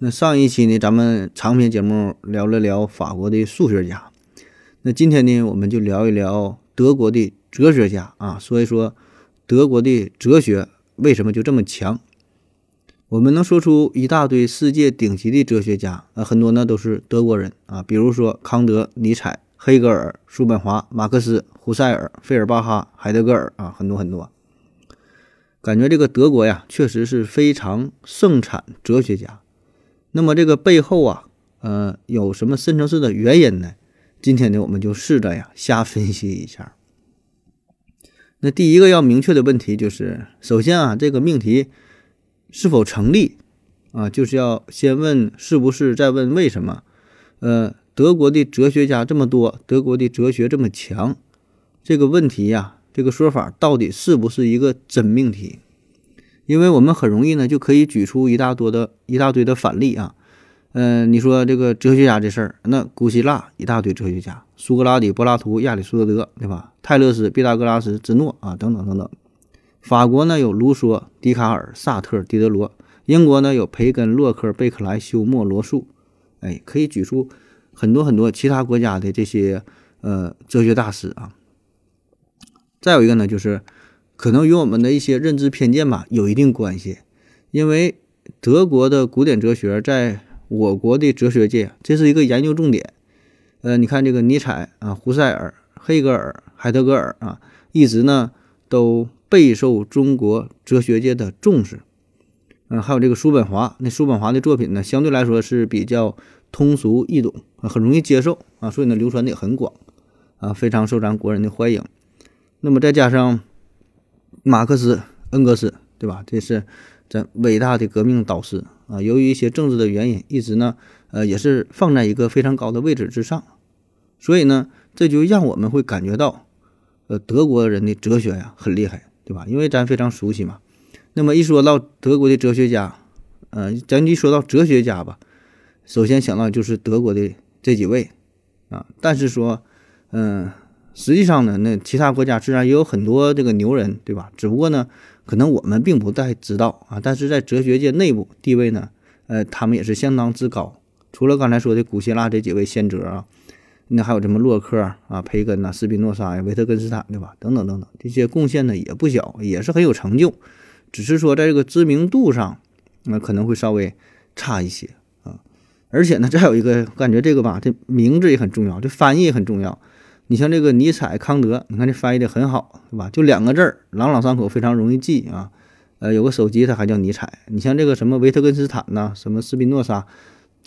那上一期呢，咱们长篇节目聊了聊法国的数学家。那今天呢，我们就聊一聊德国的哲学家啊。所以说，德国的哲学为什么就这么强？我们能说出一大堆世界顶级的哲学家啊，很多呢都是德国人啊，比如说康德、尼采。黑格尔、叔本华、马克思、胡塞尔、费尔巴哈、海德格尔啊，很多很多。感觉这个德国呀，确实是非常盛产哲学家。那么这个背后啊，呃，有什么深层次的原因呢？今天呢，我们就试着呀，瞎分析一下。那第一个要明确的问题就是，首先啊，这个命题是否成立啊，就是要先问是不是，再问为什么。呃。德国的哲学家这么多，德国的哲学这么强，这个问题呀，这个说法到底是不是一个真命题？因为我们很容易呢，就可以举出一大多的一大堆的反例啊。嗯，你说这个哲学家这事儿，那古希腊一大堆哲学家，苏格拉底、柏拉图、亚里士多德，对吧？泰勒斯、毕达哥拉斯、芝诺啊，等等等等。法国呢有卢梭、笛卡尔、萨特、狄德罗；英国呢有培根、洛克、贝克莱、休谟、罗素。哎，可以举出。很多很多其他国家的这些呃哲学大师啊，再有一个呢，就是可能与我们的一些认知偏见吧有一定关系，因为德国的古典哲学在我国的哲学界这是一个研究重点。呃，你看这个尼采啊、胡塞尔、黑格尔、海德格尔啊，一直呢都备受中国哲学界的重视。嗯，还有这个叔本华，那叔本华的作品呢，相对来说是比较。通俗易懂啊，很容易接受啊，所以呢流传的也很广啊，非常受咱国人的欢迎。那么再加上马克思、恩格斯，对吧？这是咱伟大的革命导师啊。由于一些政治的原因，一直呢呃也是放在一个非常高的位置之上。所以呢，这就让我们会感觉到，呃，德国人的哲学呀很厉害，对吧？因为咱非常熟悉嘛。那么一说到德国的哲学家，呃，咱一说到哲学家吧。首先想到就是德国的这几位，啊，但是说，嗯，实际上呢，那其他国家自然也有很多这个牛人，对吧？只不过呢，可能我们并不太知道啊。但是在哲学界内部地位呢，呃，他们也是相当之高。除了刚才说的古希腊这几位先哲啊，那还有什么洛克啊、培根呐、斯宾诺莎呀、维特根斯坦，对吧？等等等等，这些贡献呢也不小，也是很有成就。只是说在这个知名度上，那可能会稍微差一些啊。而且呢，再有一个感觉，这个吧，这名字也很重要，这翻译也很重要。你像这个尼采、康德，你看这翻译的很好，对吧？就两个字儿，朗朗上口，非常容易记啊。呃，有个手机，它还叫尼采。你像这个什么维特根斯坦呐，什么斯宾诺莎，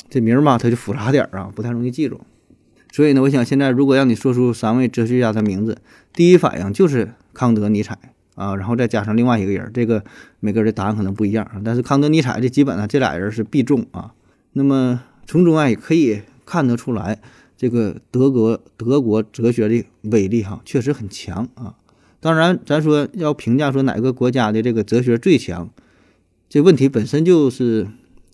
这名儿吧，它就复杂点儿啊，不太容易记住。所以呢，我想现在如果让你说出三位哲学家的名字，第一反应就是康德、尼采啊，然后再加上另外一个人，这个每个人的答案可能不一样，但是康德、尼采这基本上这俩人是必中啊。那么。从中啊也可以看得出来，这个德国德国哲学的威力哈确实很强啊。当然，咱说要评价说哪个国家的这个哲学最强，这问题本身就是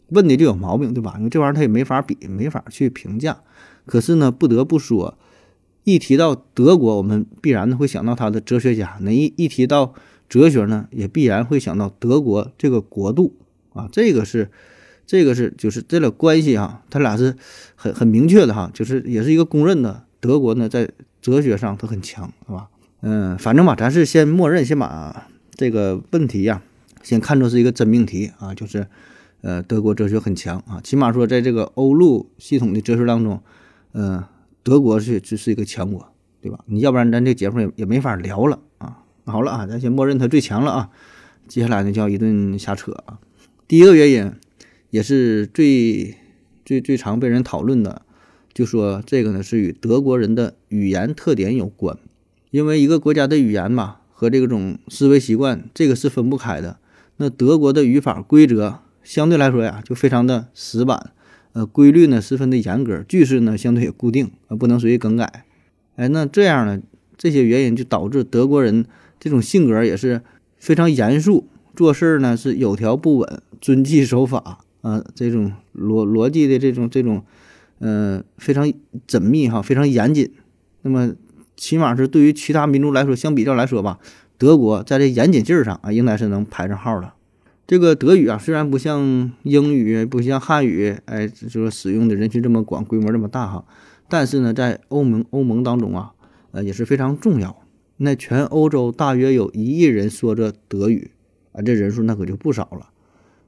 问的就有毛病，对吧？因为这玩意儿它也没法比，没法去评价。可是呢，不得不说，一提到德国，我们必然呢会想到他的哲学家。那一一提到哲学呢，也必然会想到德国这个国度啊，这个是。这个是就是这俩关系哈，他俩是很很明确的哈，就是也是一个公认的。德国呢，在哲学上它很强，是吧？嗯，反正吧，咱是先默认，先把这个问题呀，先看作是一个真命题啊，就是呃，德国哲学很强啊，起码说在这个欧陆系统的哲学当中，嗯，德国是只是一个强国，对吧？你要不然咱这节目也也没法聊了啊。好了啊，咱先默认它最强了啊，接下来呢就要一顿瞎扯啊。第一个原因。也是最最最常被人讨论的，就说这个呢是与德国人的语言特点有关，因为一个国家的语言嘛和这种思维习惯这个是分不开的。那德国的语法规则相对来说呀就非常的死板，呃，规律呢十分的严格，句式呢相对也固定，啊，不能随意更改。哎，那这样呢，这些原因就导致德国人这种性格也是非常严肃，做事儿呢是有条不紊，遵纪守法啊，这种逻逻辑的这种这种，呃，非常缜密哈，非常严谨。那么，起码是对于其他民族来说，相比较来说吧，德国在这严谨劲儿上啊，应该是能排上号的。这个德语啊，虽然不像英语，不像汉语，哎，就是使用的人群这么广，规模这么大哈，但是呢，在欧盟欧盟当中啊，呃，也是非常重要。那全欧洲大约有一亿人说着德语啊，这人数那可就不少了。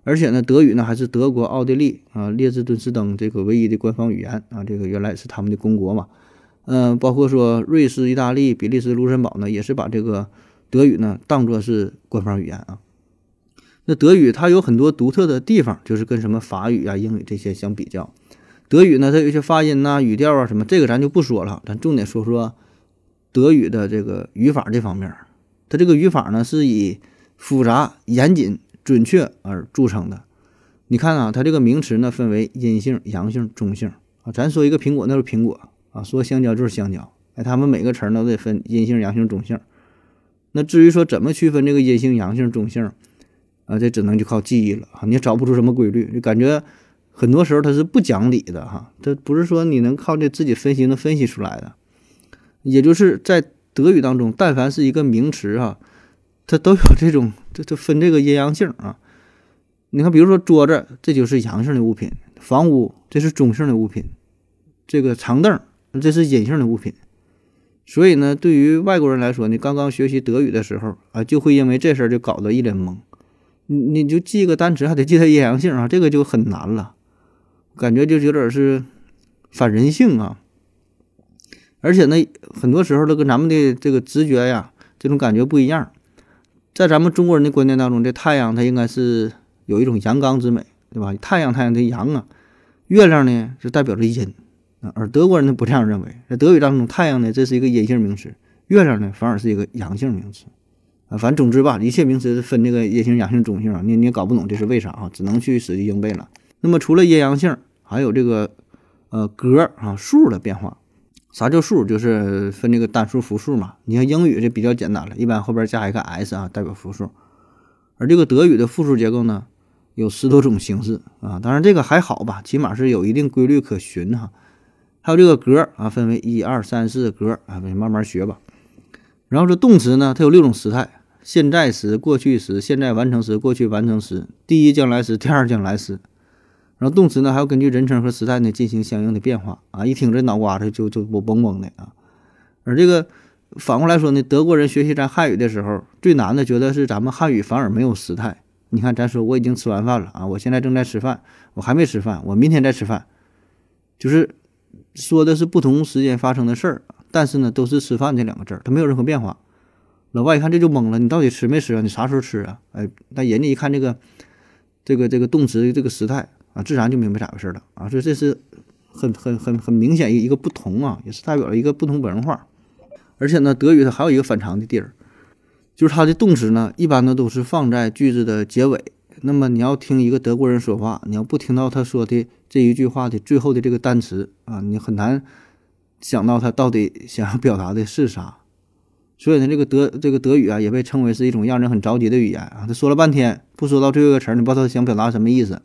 而且呢，德语呢还是德国、奥地利啊、列支敦士登这个唯一的官方语言啊，这个原来是他们的公国嘛。嗯，包括说瑞士、意大利、比利时、卢森堡呢，也是把这个德语呢当做是官方语言啊。那德语它有很多独特的地方，就是跟什么法语啊、英语这些相比较，德语呢它有一些发音呐、语调啊什么，这个咱就不说了，咱重点说说德语的这个语法这方面。它这个语法呢是以复杂、严谨、准确而著称的。你看啊，它这个名词呢分为阴性、阳性、中性啊。咱说一个苹果，那是苹果啊；说香蕉就是香蕉。哎，他们每个词儿都得分阴性、阳性、中性。那至于说怎么区分这个阴性、阳性、中性？啊，这只能就靠记忆了啊，你也找不出什么规律，就感觉很多时候它是不讲理的哈，这不是说你能靠这自己分析能分析出来的。也就是在德语当中，但凡是一个名词哈，它都有这种，这这分这个阴阳性啊。你看，比如说桌子，这就是阳性的物品；房屋，这是中性的物品；这个长凳，这是阴性的物品。所以呢，对于外国人来说，你刚刚学习德语的时候啊，就会因为这事儿就搞得一脸懵。你你就记个单词，还得记它阴阳性啊，这个就很难了，感觉就有点是反人性啊。而且呢，很多时候都跟咱们的这个直觉呀，这种感觉不一样。在咱们中国人的观念当中，这太阳它应该是有一种阳刚之美，对吧？太阳太阳的阳啊，月亮呢是代表着阴啊。而德国人呢不这样认为，在德语当中，太阳呢这是一个阴性名词，月亮呢反而是一个阳性名词。啊，反正总之吧，一切名词分这个阴性、阳性、中性啊，你你也搞不懂这是为啥啊，只能去死记硬背了。那么除了阴阳性，还有这个呃格啊数的变化。啥叫数？就是分这个单数、复数嘛。你像英语这比较简单了，一般后边加一个 s 啊，代表复数。而这个德语的复数结构呢，有十多种形式啊。当然这个还好吧，起码是有一定规律可循哈。还有这个格啊，分为一二三四格啊，你慢慢学吧。然后这动词呢，它有六种时态。现在时、过去时、现在完成时、过去完成时、第一将来时、第二将来时，然后动词呢还要根据人称和时态呢进行相应的变化啊！一听这脑瓜子就就我嗡嗡的啊！而这个反过来说呢，德国人学习咱汉语的时候，最难的觉得是咱们汉语反而没有时态。你看，咱说我已经吃完饭了啊，我现在正在吃饭，我还没吃饭，我明天再吃饭，就是说的是不同时间发生的事儿，但是呢都是吃饭这两个字儿，它没有任何变化。老外一看这就懵了，你到底吃没吃啊？你啥时候吃啊？哎，但人家一看这个，这个这个动词的这个时态自然就明白咋回事了啊。说这是很很很很明显一一个不同啊，也是代表了一个不同文化。而且呢，德语它还有一个反常的地儿，就是它的动词呢，一般呢都是放在句子的结尾。那么你要听一个德国人说话，你要不听到他说的这一句话的最后的这个单词啊，你很难想到他到底想要表达的是啥。所以呢，这个德这个德语啊，也被称为是一种让人很着急的语言啊。他说了半天，不说到最后一个词儿，你不知道他想表达什么意思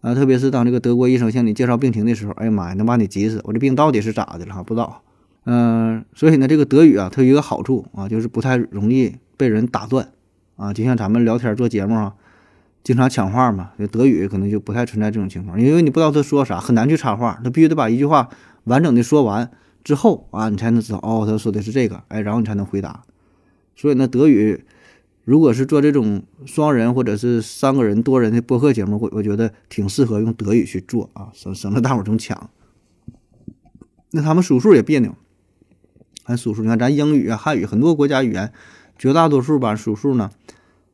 啊。特别是当这个德国医生向你介绍病情的时候，哎呀妈呀，能把你急死！我这病到底是咋的了？哈，不知道。嗯，所以呢，这个德语啊，它有一个好处啊，就是不太容易被人打断啊。就像咱们聊天做节目啊，经常抢话嘛，德语可能就不太存在这种情况，因为你不知道他说啥，很难去插话，他必须得把一句话完整的说完。之后啊，你才能知道哦，他说的是这个，哎，然后你才能回答。所以呢，德语如果是做这种双人或者是三个人、多人的播客节目，我我觉得挺适合用德语去做啊，省省得大伙儿总抢。那他们数数也别扭，还数数。你看咱英语啊、汉语很多国家语言，绝大多数吧数数呢，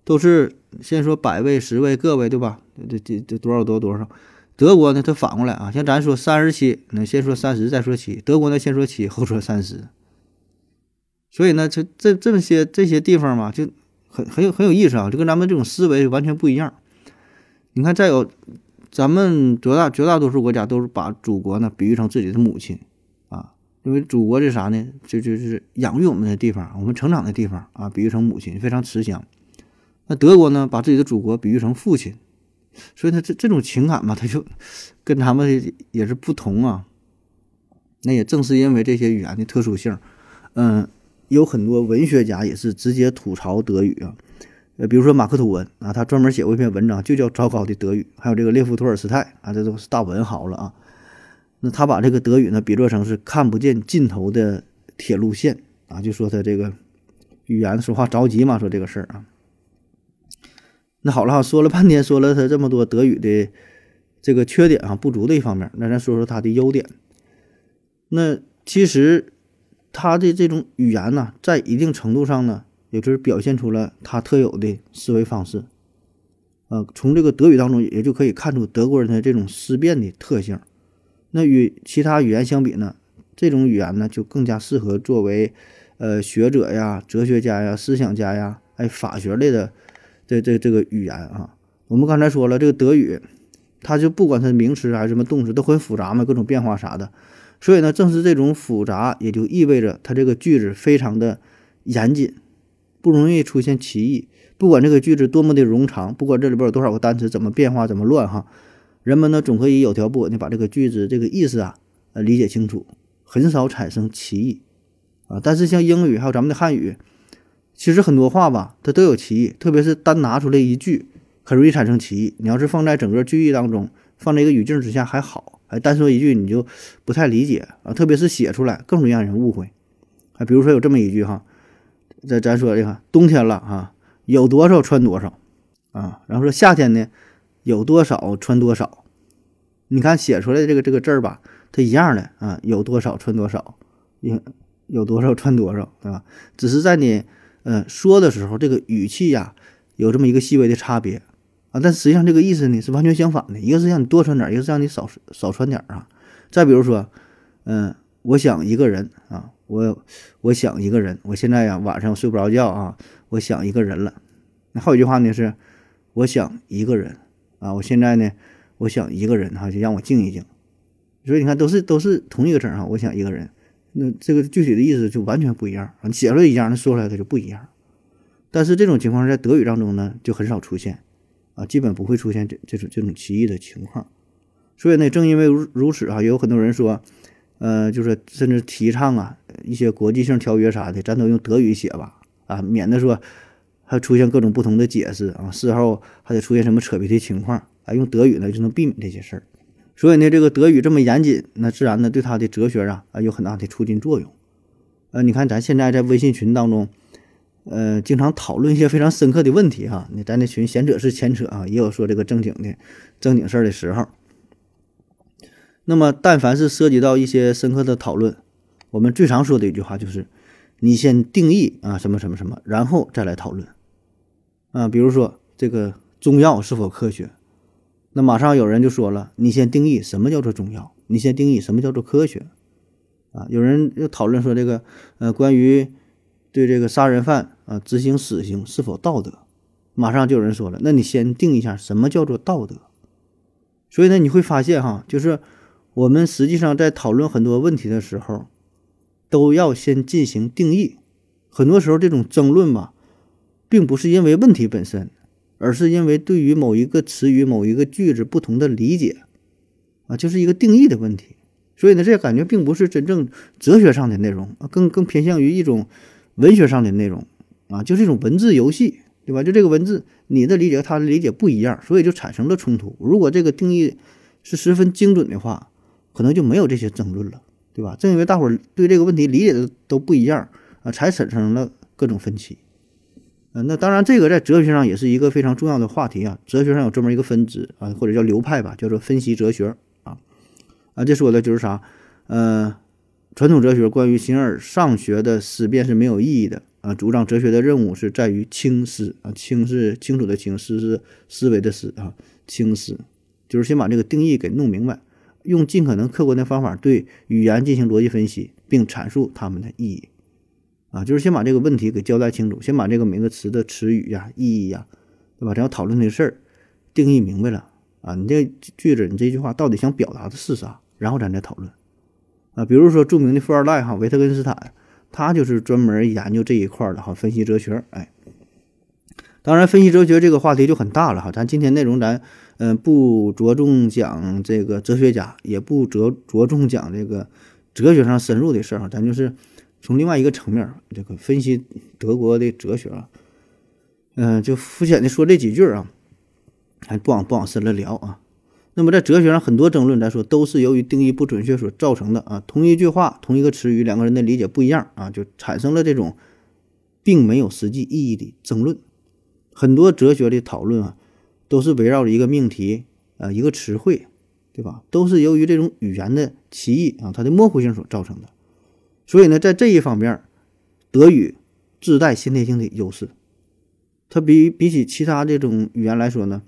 都是先说百位、十位、个位，对吧？这这这多少多多少。德国呢，它反过来啊，像咱说三十七，那先说三十再说七，德国呢先说七后说三十，所以呢，这这这么些这些地方嘛，就很很有很有意思啊，就跟咱们这种思维完全不一样。你看，再有咱们绝大绝大多数国家都是把祖国呢比喻成自己的母亲啊，因为祖国这啥呢？就就是养育我们的地方，我们成长的地方啊，比喻成母亲，非常慈祥。那德国呢，把自己的祖国比喻成父亲，所以他这这种情感嘛，他就跟他们也是不同啊。那也正是因为这些语言的特殊性，嗯，有很多文学家也是直接吐槽德语啊。呃，比如说马克吐温啊，他专门写过一篇文章，就叫《糟糕的德语》。还有这个列夫托尔斯泰啊，这都是大文豪了啊。那他把这个德语呢，比作成是看不见尽头的铁路线啊，就说他这个语言说话着急嘛，说这个事儿啊。那好了哈，说了半天，说了他这么多德语的这个缺点啊，不足的一方面，那咱说说他的优点。那其实他的这种语言呢，在一定程度上呢。也就是表现出了他特有的思维方式，呃，从这个德语当中也就可以看出德国人的这种思辨的特性。那与其他语言相比呢，这种语言呢就更加适合作为呃学者呀、哲学家呀、思想家呀，哎，法学类的这这这个语言啊。我们刚才说了，这个德语，它就不管它名词还是什么动词，都很复杂嘛，各种变化啥的。所以呢，正是这种复杂，也就意味着它这个句子非常的严谨。不容易出现歧义，不管这个句子多么的冗长，不管这里边有多少个单词，怎么变化，怎么乱哈，人们呢总可以有条不紊的把这个句子这个意思啊呃理解清楚，很少产生歧义啊。但是像英语还有咱们的汉语，其实很多话吧它都有歧义，特别是单拿出来一句，很容易产生歧义。你要是放在整个句意当中，放在一个语境之下还好，哎，单说一句你就不太理解啊，特别是写出来更容易让人误会。啊，比如说有这么一句哈。咱咱说这个冬天了啊，有多少穿多少啊？然后说夏天呢，有多少穿多少？你看写出来的这个这个字儿吧，它一样的啊，有多少穿多少，有有多少穿多少，对吧？只是在你呃说的时候，这个语气呀有这么一个细微的差别啊，但实际上这个意思呢是完全相反的，一个是让你多穿点，一个是让你少少穿点啊。再比如说，嗯，我想一个人啊。我我想一个人，我现在呀晚上睡不着觉啊，我想一个人了。那还有一句话呢是，我想一个人啊，我现在呢我想一个人哈，就让我静一静。所以你看都是都是同一个字哈，我想一个人，那这个具体的意思就完全不一样啊，写出来一样，那说出来它就不一样。但是这种情况在德语当中呢就很少出现啊，基本不会出现这这种这种歧义的情况。所以呢，正因为如如此啊，也有很多人说。呃，就是甚至提倡啊，一些国际性条约啥的，咱都用德语写吧，啊，免得说还出现各种不同的解释啊，事后还得出现什么扯皮的情况啊，用德语呢就能避免这些事儿。所以呢，这个德语这么严谨，那自然呢对他的哲学啊啊有很大的促进作用。呃，你看咱现在在微信群当中，呃，经常讨论一些非常深刻的问题哈，你在那群闲扯是闲扯啊，也有说这个正经的正经事儿的时候。那么，但凡是涉及到一些深刻的讨论，我们最常说的一句话就是：“你先定义啊什么什么什么，然后再来讨论。”啊，比如说这个中药是否科学，那马上有人就说了：“你先定义什么叫做中药，你先定义什么叫做科学。”啊，有人又讨论说这个呃，关于对这个杀人犯啊执行死刑是否道德，马上就有人说了：“那你先定一下什么叫做道德。”所以呢，你会发现哈，就是。我们实际上在讨论很多问题的时候，都要先进行定义。很多时候，这种争论吧，并不是因为问题本身，而是因为对于某一个词语、某一个句子不同的理解，啊，就是一个定义的问题。所以呢，这感觉并不是真正哲学上的内容，更更偏向于一种文学上的内容，啊，就是一种文字游戏，对吧？就这个文字，你的理解和他的理解不一样，所以就产生了冲突。如果这个定义是十分精准的话，可能就没有这些争论了，对吧？正因为大伙儿对这个问题理解的都不一样啊，才产生了各种分歧。嗯，那当然，这个在哲学上也是一个非常重要的话题啊。哲学上有专门一个分支啊，或者叫流派吧，叫做分析哲学啊。啊，这说的就是啥？呃，传统哲学关于形而上学的思辨是没有意义的啊。主张哲学的任务是在于清思啊，清是清楚的清，思是思维的思啊，清思就是先把这个定义给弄明白。用尽可能客观的方法对语言进行逻辑分析，并阐述它们的意义，啊，就是先把这个问题给交代清楚，先把这个每个词的词语呀、意义呀，对吧？咱要讨论的事儿定义明白了，啊，你这句子，你这句话到底想表达的是啥？然后咱再讨论啊。比如说著名的富二代哈，维特根斯坦，他就是专门研究这一块的哈，分析哲学。哎，当然，分析哲学这个话题就很大了哈。咱今天内容咱嗯不着重讲这个哲学家，也不着着重讲这个哲学上深入的事儿哈，咱就是从另外一个层面这个分析德国的哲学啊。嗯，就肤浅的说这几句啊。还不往不往深了聊啊。那么在哲学上，很多争论来说都是由于定义不准确所造成的啊。同一句话、同一个词语，两个人的理解不一样啊，就产生了这种并没有实际意义的争论。很多哲学的讨论啊，都是围绕着一个命题啊，一个词汇，对吧？都是由于这种语言的歧义啊，它的模糊性所造成的。所以呢，在这一方面，德语自带先天性的优势，它比比起其他这种语言来说呢。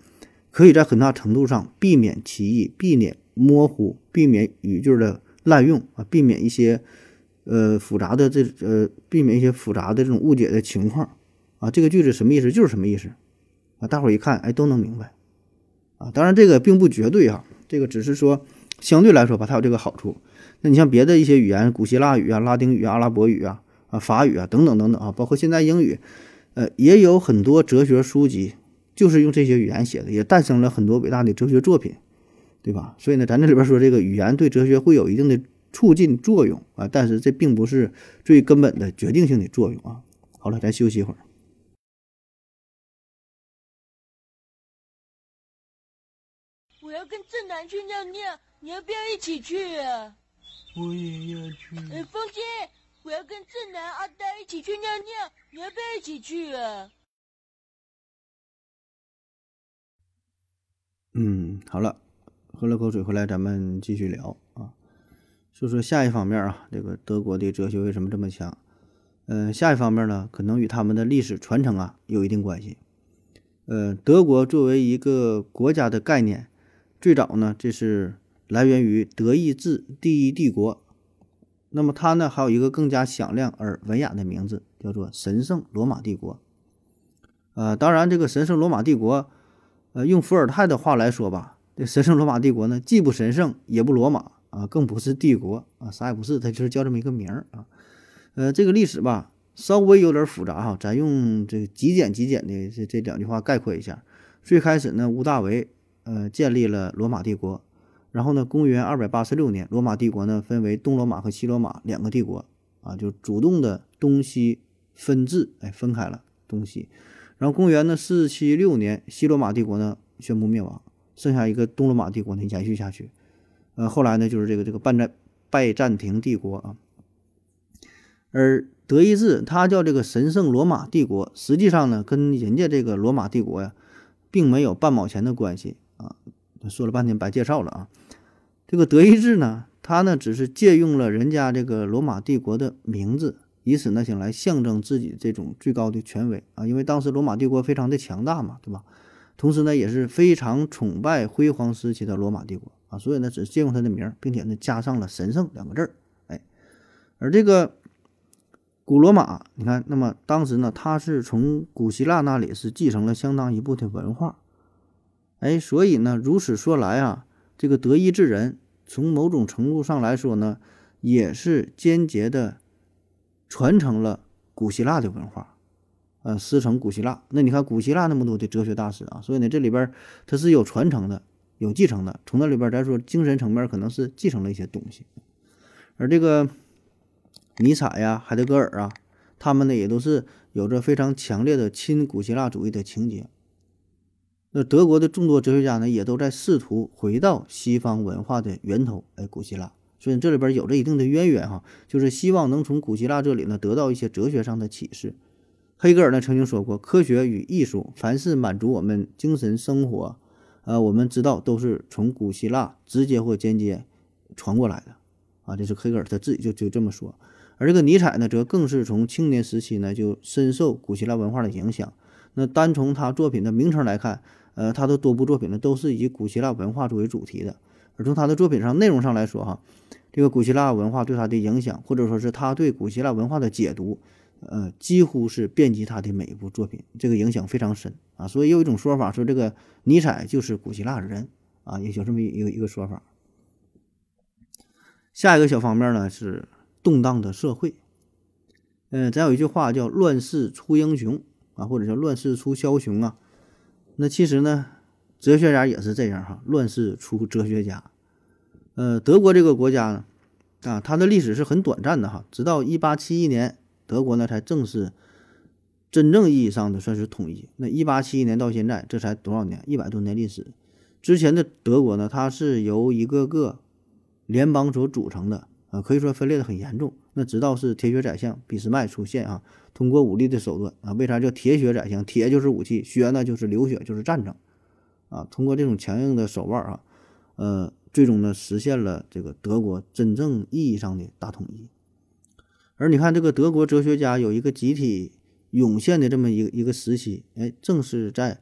可以在很大程度上避免歧义、避免模糊、避免语句的滥用啊，避免一些呃复杂的这呃避免一些复杂的这种误解的情况啊。这个句子什么意思就是什么意思啊，大伙儿一看哎都能明白啊。当然这个并不绝对哈，这个只是说相对来说吧，它有这个好处。那你像别的一些语言，古希腊语啊、拉丁语啊、阿拉伯语啊、啊法语啊等等等等啊，包括现在英语，呃也有很多哲学书籍。就是用这些语言写的，也诞生了很多伟大的哲学作品，对吧？所以呢，咱这里边说这个语言对哲学会有一定的促进作用啊，但是这并不是最根本的决定性的作用啊。好了，咱休息一会儿。我要跟正南去尿尿，你要不要一起去啊？我也要去。哎，风姐，我要跟正南、阿呆一起去尿尿，你要不要一起去啊？嗯，好了，喝了口水回来，咱们继续聊啊。说说下一方面啊，这个德国的哲学为什么这么强？嗯，下一方面呢，可能与他们的历史传承啊有一定关系。呃，德国作为一个国家的概念，最早呢，这是来源于德意志第一帝国。那么它呢，还有一个更加响亮而文雅的名字，叫做神圣罗马帝国。呃，当然，这个神圣罗马帝国。呃，用伏尔泰的话来说吧，这神圣罗马帝国呢，既不神圣，也不罗马啊，更不是帝国啊，啥也不是，它就是叫这么一个名儿啊。呃，这个历史吧，稍微有点复杂哈，咱用这极简极简的这这两句话概括一下。最开始呢，屋大维呃建立了罗马帝国，然后呢，公元二百八十六年，罗马帝国呢分为东罗马和西罗马两个帝国啊，就主动的东西分治，哎，分开了东西。然后公元呢四七六年，西罗马帝国呢宣布灭亡，剩下一个东罗马帝国呢延续下去。呃，后来呢就是这个这个拜占拜占庭帝国啊。而德意志它叫这个神圣罗马帝国，实际上呢跟人家这个罗马帝国呀，并没有半毛钱的关系啊。说了半天白介绍了啊。这个德意志呢，它呢只是借用了人家这个罗马帝国的名字。以此呢，想来象征自己这种最高的权威啊，因为当时罗马帝国非常的强大嘛，对吧？同时呢，也是非常崇拜辉煌时期的罗马帝国啊，所以呢，只借用他的名，并且呢，加上了“神圣”两个字儿，哎。而这个古罗马，你看，那么当时呢，他是从古希腊那里是继承了相当一部分文化，哎，所以呢，如此说来啊，这个德意志人从某种程度上来说呢，也是间接的。传承了古希腊的文化，呃，师承古希腊。那你看古希腊那么多的哲学大师啊，所以呢，这里边它是有传承的，有继承的。从那里边咱说精神层面可能是继承了一些东西。而这个尼采呀、海德格尔啊，他们呢也都是有着非常强烈的亲古希腊主义的情节。那德国的众多哲学家呢，也都在试图回到西方文化的源头，哎，古希腊。所以这里边有着一定的渊源哈，就是希望能从古希腊这里呢得到一些哲学上的启示。黑格尔呢曾经说过，科学与艺术，凡是满足我们精神生活，呃，我们知道都是从古希腊直接或间接传过来的啊。这是黑格尔他自己就就这么说。而这个尼采呢，则更是从青年时期呢就深受古希腊文化的影响。那单从他作品的名称来看，呃，他的多部作品呢都是以古希腊文化作为主题的。而从他的作品上内容上来说，哈，这个古希腊文化对他的影响，或者说是他对古希腊文化的解读，呃，几乎是遍及他的每一部作品，这个影响非常深啊。所以有一种说法说，这个尼采就是古希腊人啊，也就这么一个一个说法。下一个小方面呢是动荡的社会。嗯，咱有一句话叫“乱世出英雄”啊，或者叫“乱世出枭雄”啊。那其实呢，哲学家也是这样哈，“乱世出哲学家”。呃，德国这个国家呢，啊，它的历史是很短暂的哈，直到一八七一年，德国呢才正式真正意义上的算是统一。那一八七一年到现在，这才多少年？一百多年历史。之前的德国呢，它是由一个个联邦所组成的啊，可以说分裂的很严重。那直到是铁血宰相俾斯麦出现啊，通过武力的手段啊，为啥叫铁血宰相？铁就是武器，血呢就是流血，就是战争啊。通过这种强硬的手腕啊，呃，最终呢实现了这个德国真正意义上的大统一。而你看这个德国哲学家有一个集体涌现的这么一个一个时期，哎，正是在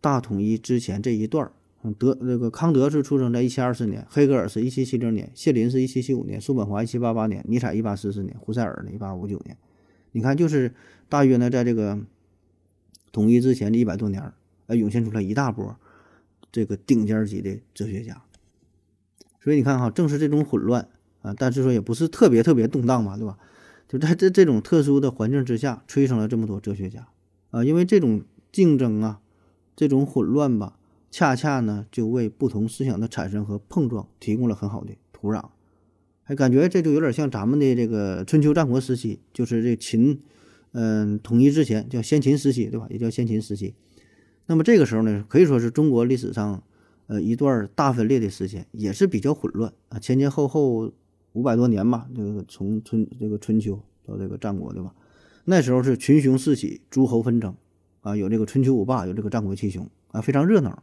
大统一之前这一段。德那个康德是出生在一七二四年，黑格尔是一七七零年，谢林是一七七五年，叔本华一七八八年，尼采一八四四年，胡塞尔呢一八五九年。你看，就是大约呢，在这个统一之前的一百多年，呃，涌现出来一大波这个顶尖级的哲学家。所以你看哈，正是这种混乱啊，但是说也不是特别特别动荡嘛，对吧？就在这这种特殊的环境之下，催生了这么多哲学家啊，因为这种竞争啊，这种混乱吧。恰恰呢，就为不同思想的产生和碰撞提供了很好的土壤，还感觉这就有点像咱们的这个春秋战国时期，就是这秦，嗯，统一之前叫先秦时期，对吧？也叫先秦时期。那么这个时候呢，可以说是中国历史上，呃，一段大分裂的时间，也是比较混乱啊，前前后后五百多年吧，这个从春这个春秋到这个战国，对吧？那时候是群雄四起，诸侯纷争啊，有这个春秋五霸，有这个战国七雄啊，非常热闹。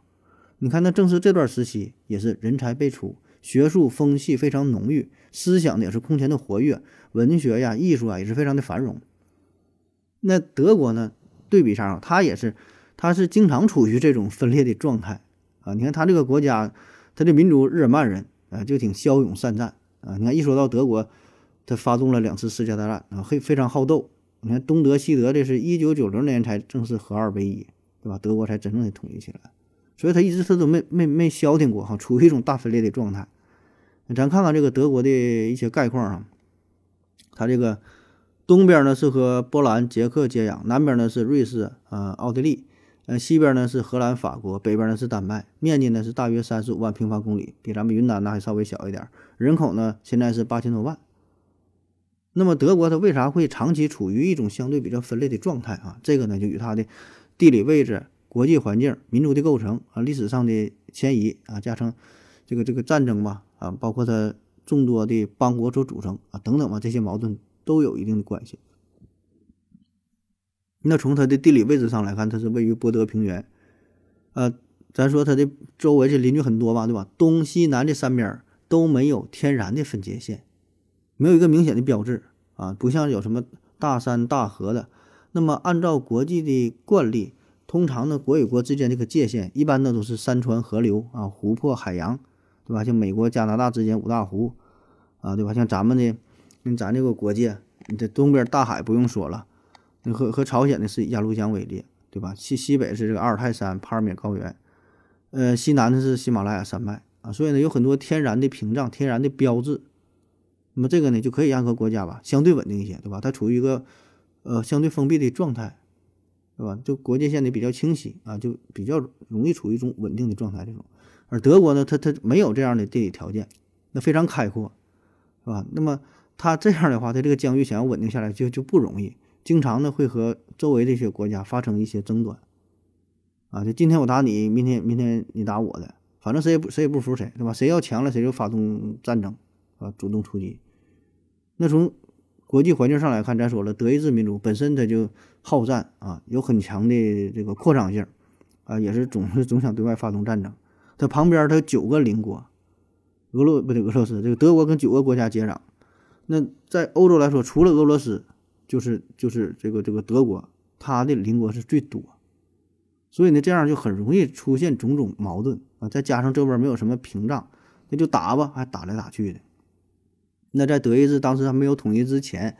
你看，那正是这段时期，也是人才辈出，学术风气非常浓郁，思想也是空前的活跃，文学呀、艺术啊也是非常的繁荣。那德国呢，对比上，它也是，他是经常处于这种分裂的状态啊。你看，他这个国家，他的民族日耳曼人啊，就挺骁勇善战啊。你看，一说到德国，他发动了两次世界大战啊，非非常好斗。你看，东德、西德，这是一九九零年才正式合二为一，对吧？德国才真正的统一起来。所以他一直他都没没没消停过哈，处于一种大分裂的状态。咱看看这个德国的一些概况啊，它这个东边呢是和波兰、捷克接壤，南边呢是瑞士、啊奥地利，呃西边呢是荷兰、法国，北边呢是丹麦，面积呢是大约三十五万平方公里，比咱们云南呢还稍微小一点，人口呢现在是八千多万。那么德国它为啥会长期处于一种相对比较分裂的状态啊？这个呢就与它的地理位置。国际环境、民族的构成啊，历史上的迁移啊，加上这个这个战争吧啊，包括它众多的邦国所组成啊等等吧，这些矛盾都有一定的关系。那从它的地理位置上来看，它是位于波德平原，呃，咱说它的周围这邻居很多吧，对吧？东西南这三边都没有天然的分界线，没有一个明显的标志啊，不像有什么大山大河的。那么按照国际的惯例。通常呢，国与国之间这个界限，一般呢都是山川河流啊、湖泊海洋，对吧？像美国、加拿大之间五大湖，啊，对吧？像咱们的，跟咱这个国界，你这东边大海不用说了，和和朝鲜的是鸭绿江为例，对吧？西西北是这个阿尔泰山、帕尔米高原，呃，西南的是喜马拉雅山脉啊，所以呢，有很多天然的屏障、天然的标志，那么这个呢，就可以让个国家吧相对稳定一些，对吧？它处于一个呃相对封闭的状态。对吧？就国界线的比较清晰啊，就比较容易处于一种稳定的状态。这种，而德国呢，它它没有这样的地理条件，那非常开阔，是吧？那么它这样的话，它这个疆域想要稳定下来就就不容易，经常呢会和周围这些国家发生一些争端，啊，就今天我打你，明天明天你打我的，反正谁也不谁也不服谁，对吧？谁要强了，谁就发动战争，啊，主动出击。那从国际环境上来看，咱说了，德意志民族本身它就。好战啊，有很强的这个扩张性，啊，也是总是总想对外发动战争。它旁边它有九个邻国，俄罗不对，俄罗斯这个德国跟九个国家接壤。那在欧洲来说，除了俄罗斯，就是就是这个这个德国，它的邻国是最多。所以呢，这样就很容易出现种种矛盾啊。再加上这边没有什么屏障，那就打吧，还打来打去的。那在德意志当时还没有统一之前。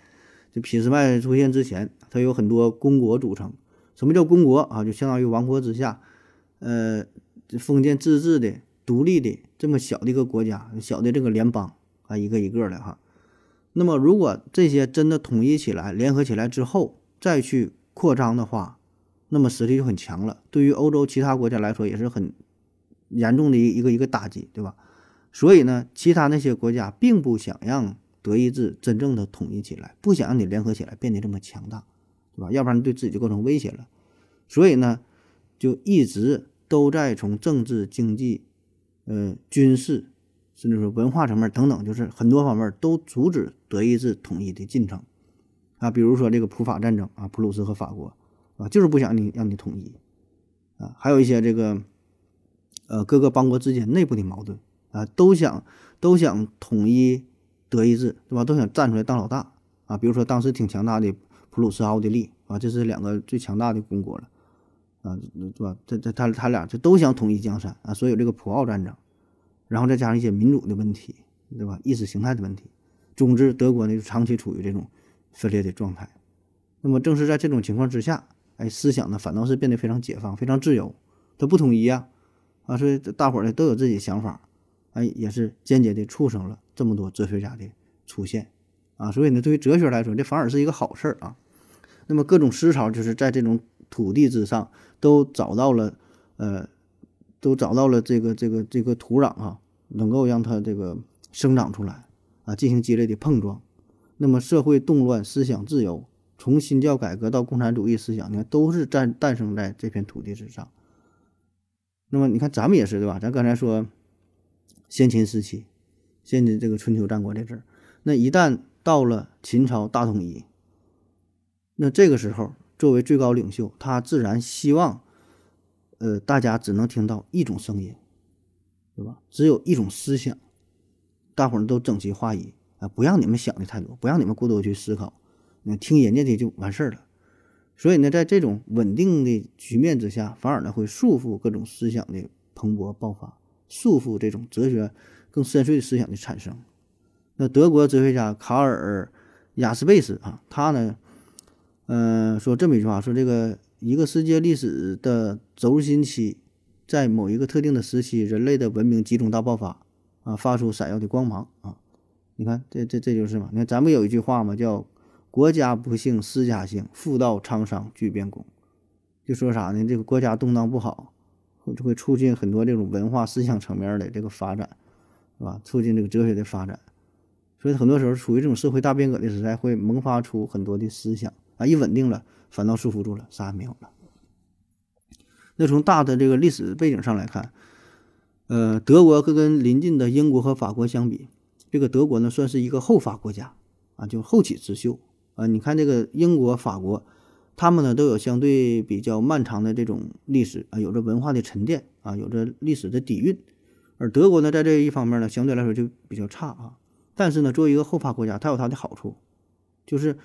这俾斯麦出现之前，它有很多公国组成。什么叫公国啊？就相当于王国之下，呃，封建自治的独立的这么小的一个国家，小的这个联邦啊，一个一个的哈。那么，如果这些真的统一起来、联合起来之后，再去扩张的话，那么实力就很强了。对于欧洲其他国家来说，也是很严重的一一个一个打击，对吧？所以呢，其他那些国家并不想让德意志真正的统一起来，不想让你联合起来变得这么强大，对吧？要不然对自己就构成威胁了。所以呢，就一直都在从政治、经济、呃军事，甚至说文化层面等等，就是很多方面都阻止德意志统一的进程啊。比如说这个普法战争啊，普鲁士和法国啊，就是不想你让你统一啊。还有一些这个呃各个邦国之间内部的矛盾。啊，都想都想统一德意志，对吧？都想站出来当老大啊！比如说当时挺强大的普鲁士、奥地利啊，这是两个最强大的公国了啊，对吧？这这他他俩就都想统一江山啊，所以有这个普奥战争，然后再加上一些民主的问题，对吧？意识形态的问题，总之德国呢就长期处于这种分裂的状态。那么正是在这种情况之下，哎，思想呢反倒是变得非常解放、非常自由，它不统一呀啊，所以大伙呢都有自己想法。哎，也是间接的促成了这么多哲学家的出现啊，所以呢，对于哲学来说，这反而是一个好事儿啊。那么各种思潮就是在这种土地之上都找到了，呃，都找到了这个这个这个土壤啊，能够让它这个生长出来啊，进行激烈的碰撞。那么社会动乱、思想自由，从新教改革到共产主义思想，你看都是在诞生在这片土地之上。那么你看咱们也是对吧？咱刚才说。先秦时期，先秦这个春秋战国这阵儿，那一旦到了秦朝大统一，那这个时候作为最高领袖，他自然希望，呃，大家只能听到一种声音，对吧？只有一种思想，大伙儿都整齐划一啊，不让你们想的太多，不让你们过多去思考，你听人家的就完事儿了。所以呢，在这种稳定的局面之下，反而呢会束缚各种思想的蓬勃爆发。束缚这种哲学更深邃的思想的产生。那德国哲学家卡尔雅斯贝斯啊，他呢，嗯，说这么一句话：说这个一个世界历史的轴心期，在某一个特定的时期，人类的文明集中大爆发啊，发出闪耀的光芒啊。你看，这这这就是嘛。你看，咱们有一句话嘛，叫“国家不幸私家幸，妇道沧桑巨变功”，就说啥呢？这个国家动荡不好。就会促进很多这种文化思想层面的这个发展，是吧？促进这个哲学的发展，所以很多时候处于这种社会大变革的时代，会萌发出很多的思想啊，一稳定了，反倒束缚住了，啥也没有了。那从大的这个历史背景上来看，呃，德国跟跟邻近的英国和法国相比，这个德国呢算是一个后发国家啊，就后起之秀啊。你看这个英国、法国。他们呢都有相对比较漫长的这种历史啊，有着文化的沉淀啊，有着历史的底蕴，而德国呢在这一方面呢相对来说就比较差啊。但是呢，作为一个后发国家，它有它的好处，就是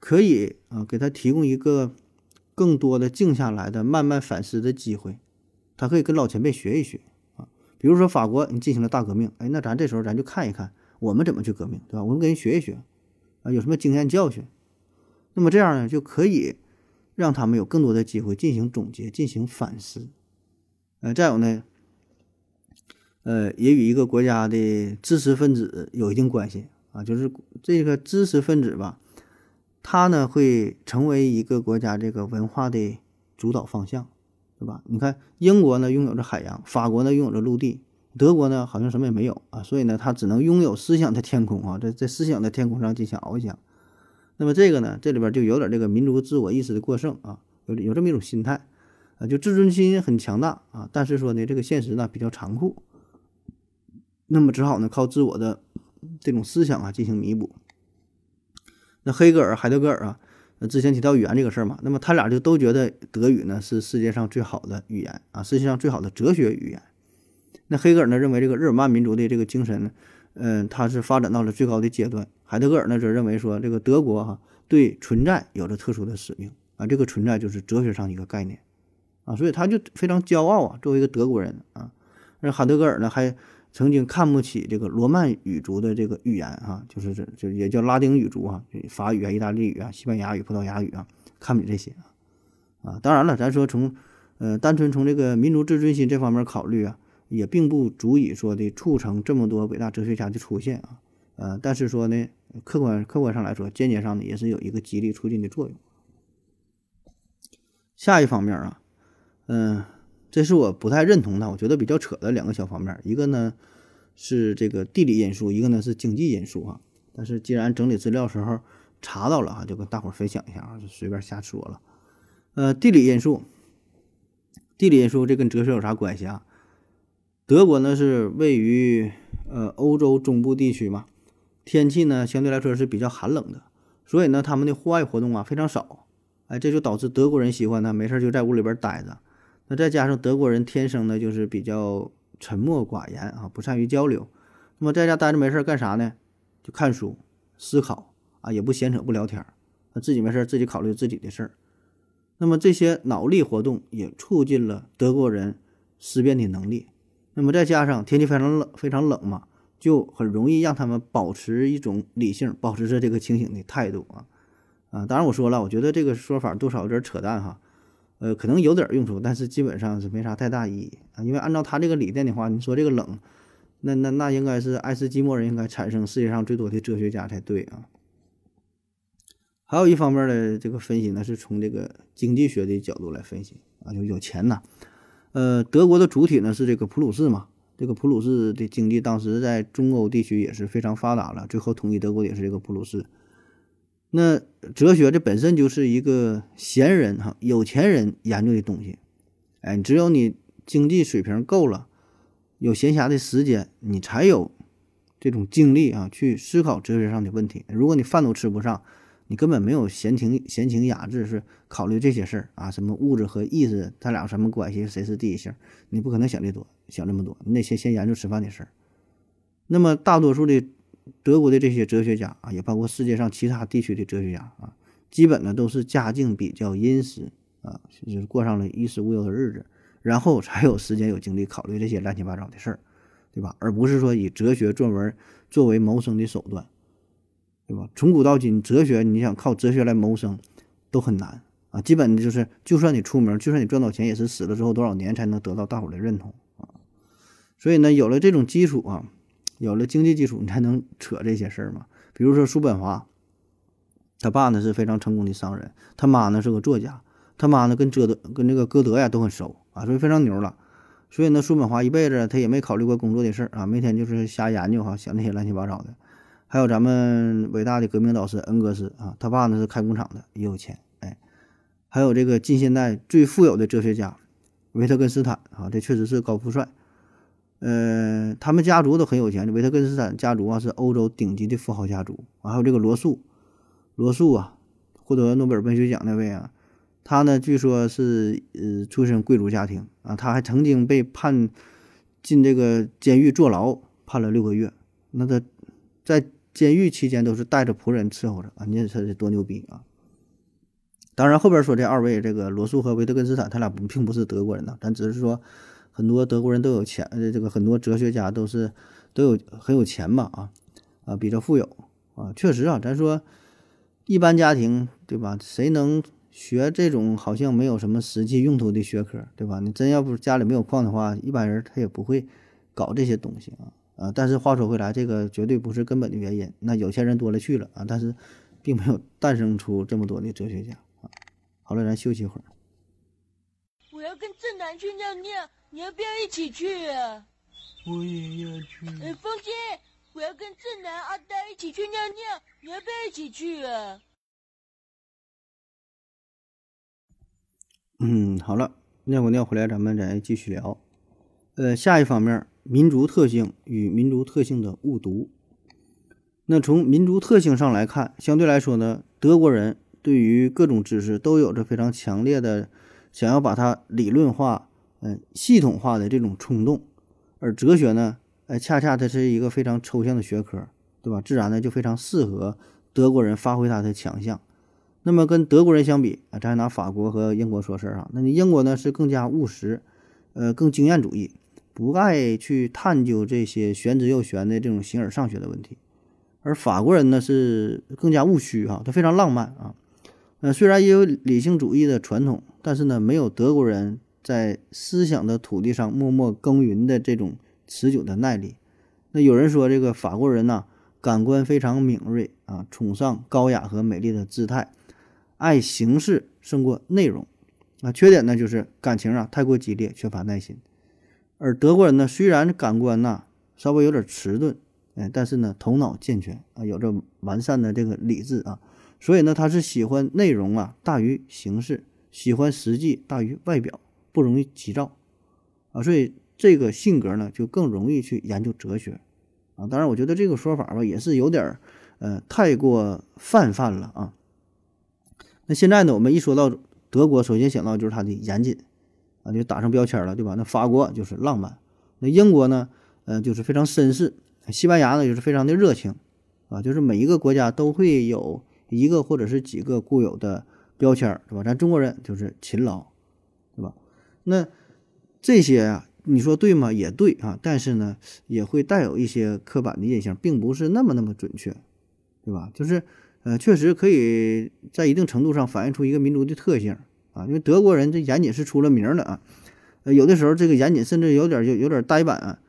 可以啊给他提供一个更多的静下来的慢慢反思的机会，他可以跟老前辈学一学啊。比如说法国，你进行了大革命，哎，那咱这时候咱就看一看我们怎么去革命，对吧？我们跟人学一学啊，有什么经验教训。那么这样呢就可以。让他们有更多的机会进行总结、进行反思。呃，再有呢，呃，也与一个国家的知识分子有一定关系啊。就是这个知识分子吧，他呢会成为一个国家这个文化的主导方向，对吧？你看，英国呢拥有着海洋，法国呢拥有着陆地，德国呢好像什么也没有啊。所以呢，他只能拥有思想的天空啊，在在思想的天空上进行翱翔。那么这个呢，这里边就有点这个民族自我意识的过剩啊，有有这么一种心态啊，就自尊心很强大啊，但是说呢，这个现实呢比较残酷，那么只好呢靠自我的这种思想啊进行弥补。那黑格尔、海德格尔啊，之前提到语言这个事儿嘛，那么他俩就都觉得德语呢是世界上最好的语言啊，世界上最好的哲学语言。那黑格尔呢认为这个日耳曼民族的这个精神呢。嗯，它是发展到了最高的阶段。海德格尔呢则认为说，这个德国哈对存在有着特殊的使命啊，这个存在就是哲学上一个概念啊，所以他就非常骄傲啊，作为一个德国人啊。那海德格尔呢还曾经看不起这个罗曼语族的这个语言啊，就是这就也叫拉丁语族啊，法语啊、意大利语啊、西班牙语、葡萄牙语啊，看不起这些啊。当然了，咱说从呃单纯从这个民族自尊心这方面考虑啊。也并不足以说的促成这么多伟大哲学家的出现啊。呃，但是说呢，客观客观上来说，间接上呢也是有一个激励促进的作用。下一方面啊，嗯，这是我不太认同的，我觉得比较扯的两个小方面，一个呢是这个地理因素，一个呢是经济因素哈。但是既然整理资料时候查到了哈，就跟大伙儿分享一下啊，就随便瞎说了。呃，地理因素，地理因素这跟哲学有啥关系啊？德国呢是位于呃欧洲中部地区嘛，天气呢相对来说是比较寒冷的，所以呢他们的户外活动啊非常少，哎，这就导致德国人喜欢呢没事就在屋里边待着。那再加上德国人天生呢就是比较沉默寡言啊，不善于交流，那么在家待着没事干啥呢？就看书、思考啊，也不闲扯不聊天儿，自己没事自己考虑自己的事儿。那么这些脑力活动也促进了德国人思辨的能力。那么再加上天气非常冷，非常冷嘛，就很容易让他们保持一种理性，保持着这个清醒的态度啊啊！当然我说了，我觉得这个说法多少有点扯淡哈，呃，可能有点用处，但是基本上是没啥太大意义啊。因为按照他这个理念的话，你说这个冷，那那那应该是爱斯基摩人应该产生世界上最多的哲学家才对啊。还有一方面的这个分析呢，是从这个经济学的角度来分析啊，就有钱呐。呃，德国的主体呢是这个普鲁士嘛，这个普鲁士的经济当时在中欧地区也是非常发达了，最后统一德国也是这个普鲁士。那哲学这本身就是一个闲人哈，有钱人研究的东西。哎，只有你经济水平够了，有闲暇的时间，你才有这种精力啊去思考哲学上的问题。如果你饭都吃不上，你根本没有闲情闲情雅致是考虑这些事儿啊，什么物质和意识，它俩什么关系？谁是第一性？你不可能想这多，想这么多，你得先先研究吃饭的事儿。那么大多数的德国的这些哲学家啊，也包括世界上其他地区的哲学家啊，基本呢都是家境比较殷实啊，就是过上了衣食无忧的日子，然后才有时间有精力考虑这些乱七八糟的事儿，对吧？而不是说以哲学作文作为谋生的手段。对吧？从古到今，哲学你想靠哲学来谋生，都很难啊。基本就是，就算你出名，就算你赚到钱，也是死了之后多少年才能得到大伙的认同啊。所以呢，有了这种基础啊，有了经济基础，你才能扯这些事儿嘛。比如说叔本华，他爸呢是非常成功的商人，他妈呢是个作家，他妈呢跟哲德跟那个歌德呀都很熟啊，所以非常牛了。所以呢，叔本华一辈子他也没考虑过工作的事儿啊，每天就是瞎研究哈，想那些乱七八糟的。还有咱们伟大的革命导师恩格斯啊，他爸呢是开工厂的，也有钱，哎，还有这个近现代最富有的哲学家维特根斯坦啊，这确实是高富帅，呃，他们家族都很有钱，维特根斯坦家族啊是欧洲顶级的富豪家族，还有这个罗素，罗素啊，获得诺贝尔文学奖那位啊，他呢据说是呃出身贵族家庭啊，他还曾经被判进这个监狱坐牢，判了六个月，那他在。监狱期间都是带着仆人伺候着啊，你说他是多牛逼啊！当然后边说这二位，这个罗素和维特根斯坦，他俩不并不是德国人呢，但只是说很多德国人都有钱，呃这个很多哲学家都是都有很有钱吧啊啊，比较富有啊，确实啊，咱说一般家庭对吧？谁能学这种好像没有什么实际用途的学科对吧？你真要不家里没有矿的话，一般人他也不会搞这些东西啊。啊，但是话说回来，这个绝对不是根本的原因。那有钱人多了去了啊，但是并没有诞生出这么多的哲学家啊。好了，咱休息一会儿。我要跟正南去尿尿，你要不要一起去啊？我也要去。哎，风姐，我要跟正南、阿呆一起去尿尿，你要不要一起去啊？嗯，好了，尿过尿回来，咱们再继续聊。呃，下一方面。民族特性与民族特性的误读。那从民族特性上来看，相对来说呢，德国人对于各种知识都有着非常强烈的想要把它理论化、嗯系统化的这种冲动。而哲学呢，哎，恰恰它是一个非常抽象的学科，对吧？自然呢就非常适合德国人发挥他的强项。那么跟德国人相比啊，咱拿法国和英国说事儿啊，那你英国呢是更加务实，呃，更经验主义。不爱去探究这些玄之又玄的这种形而上学的问题，而法国人呢是更加务虚哈，他非常浪漫啊，呃，虽然也有理性主义的传统，但是呢没有德国人在思想的土地上默默耕耘的这种持久的耐力。那有人说，这个法国人呐，感官非常敏锐啊，崇尚高雅和美丽的姿态，爱形式胜过内容。啊，缺点呢就是感情啊太过激烈，缺乏耐心。而德国人呢，虽然感官呐稍微有点迟钝，哎，但是呢头脑健全啊，有着完善的这个理智啊，所以呢他是喜欢内容啊大于形式，喜欢实际大于外表，不容易急躁啊，所以这个性格呢就更容易去研究哲学啊。当然，我觉得这个说法吧也是有点儿呃太过泛泛了啊。那现在呢，我们一说到德国，首先想到就是它的严谨啊，就打上标签了，对吧？那法国就是浪漫，那英国呢，呃，就是非常绅士，西班牙呢就是非常的热情啊，就是每一个国家都会有一个或者是几个固有的标签，是吧？咱中国人就是勤劳，那这些啊，你说对吗？也对啊，但是呢，也会带有一些刻板的印象，并不是那么那么准确，对吧？就是。呃，确实可以在一定程度上反映出一个民族的特性啊，因为德国人这严谨是出了名的啊，呃，有的时候这个严谨甚至有点就有点呆板。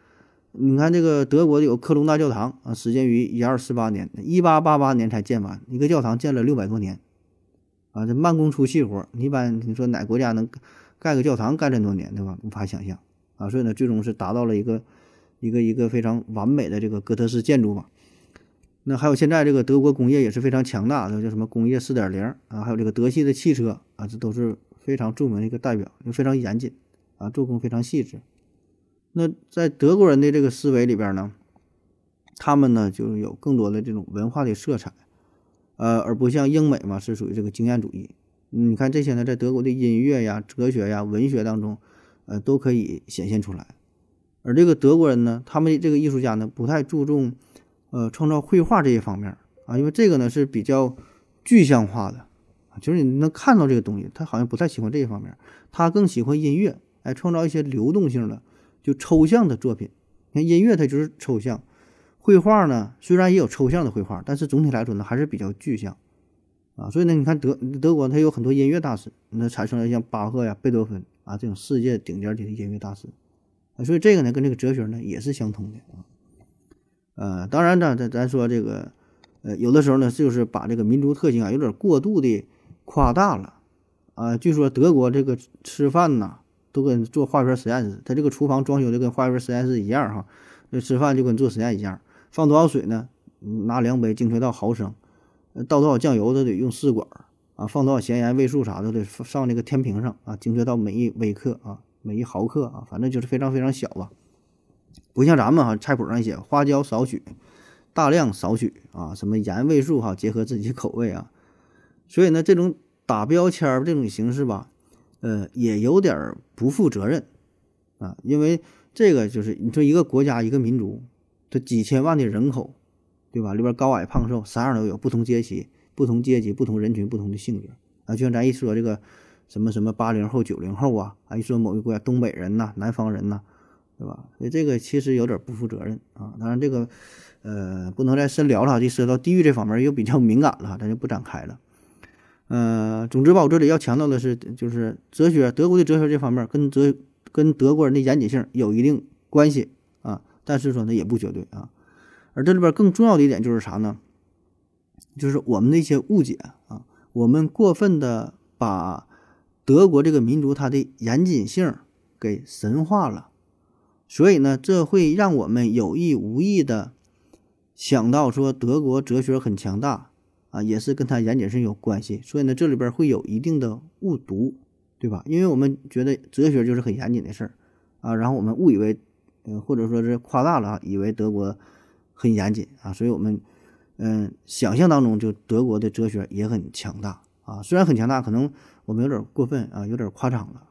你看这个德国有科隆大教堂啊，始建于一二四八年，一八八八年才建完，一个教堂建了六百多年啊，这慢工出细活，你一般你说哪国家能盖个教堂盖这么多年对吧？无法想象啊，所以呢，最终是达到了一个一个一个非常完美的这个哥特式建筑嘛。那还有现在这个德国工业也是非常强大的，叫什么工业四点零啊，还有这个德系的汽车啊，这都是非常著名的一个代表，就非常严谨啊，做工非常细致。那在德国人的这个思维里边呢，他们呢就有更多的这种文化的色彩，呃，而不像英美嘛是属于这个经验主义。你看这些呢，在德国的音乐呀、哲学呀、文学当中，呃，都可以显现出来。而这个德国人呢，他们这个艺术家呢，不太注重。呃，创造绘画这一方面啊，因为这个呢是比较具象化的，就是你能看到这个东西，他好像不太喜欢这一方面，他更喜欢音乐，哎，创造一些流动性的、就抽象的作品。你看音乐它就是抽象，绘画呢虽然也有抽象的绘画，但是总体来说呢还是比较具象啊。所以呢，你看德德国它有很多音乐大师，那产生了像巴赫呀、贝多芬啊这种世界顶尖级的音乐大师啊，所以这个呢跟这个哲学呢也是相通的啊。呃，当然呢，咱咱说这个，呃，有的时候呢，就是把这个民族特性啊，有点过度的夸大了，啊，据说德国这个吃饭呐，都跟做化学实验室，他这个厨房装修的跟化学实验室一样哈，那吃饭就跟做实验一样，放多少水呢？拿量杯精确到毫升，倒多少酱油都得用试管啊，放多少咸盐味素啥的得上那个天平上啊，精确到每一微克啊，每一毫克啊，反正就是非常非常小吧。不像咱们哈，菜谱上写花椒少许，大量少许啊，什么盐味素哈，结合自己口味啊。所以呢，这种打标签儿这种形式吧，呃，也有点不负责任啊。因为这个就是你说一个国家一个民族，这几千万的人口，对吧？里边高矮胖瘦啥样都有，不同阶级、不同阶级、不同人群、不同的性格啊。就像咱一说这个什么什么八零后、九零后啊，啊，一说某一个国家东北人呐、南方人呐。对吧？所以这个其实有点不负责任啊。当然，这个呃不能再深聊了，就涉及到地域这方面又比较敏感了，咱就不展开了。呃，总之吧，我这里要强调的是，就是哲学，德国的哲学这方面跟哲跟德国人的严谨性有一定关系啊，但是说呢也不绝对啊。而这里边更重要的一点就是啥呢？就是我们的一些误解啊，我们过分的把德国这个民族它的严谨性给神化了。所以呢，这会让我们有意无意的想到说德国哲学很强大啊，也是跟它严谨性有关系。所以呢，这里边会有一定的误读，对吧？因为我们觉得哲学就是很严谨的事儿啊，然后我们误以为，呃，或者说是夸大了，以为德国很严谨啊，所以我们嗯想象当中就德国的哲学也很强大啊，虽然很强大，可能我们有点过分啊，有点夸张了。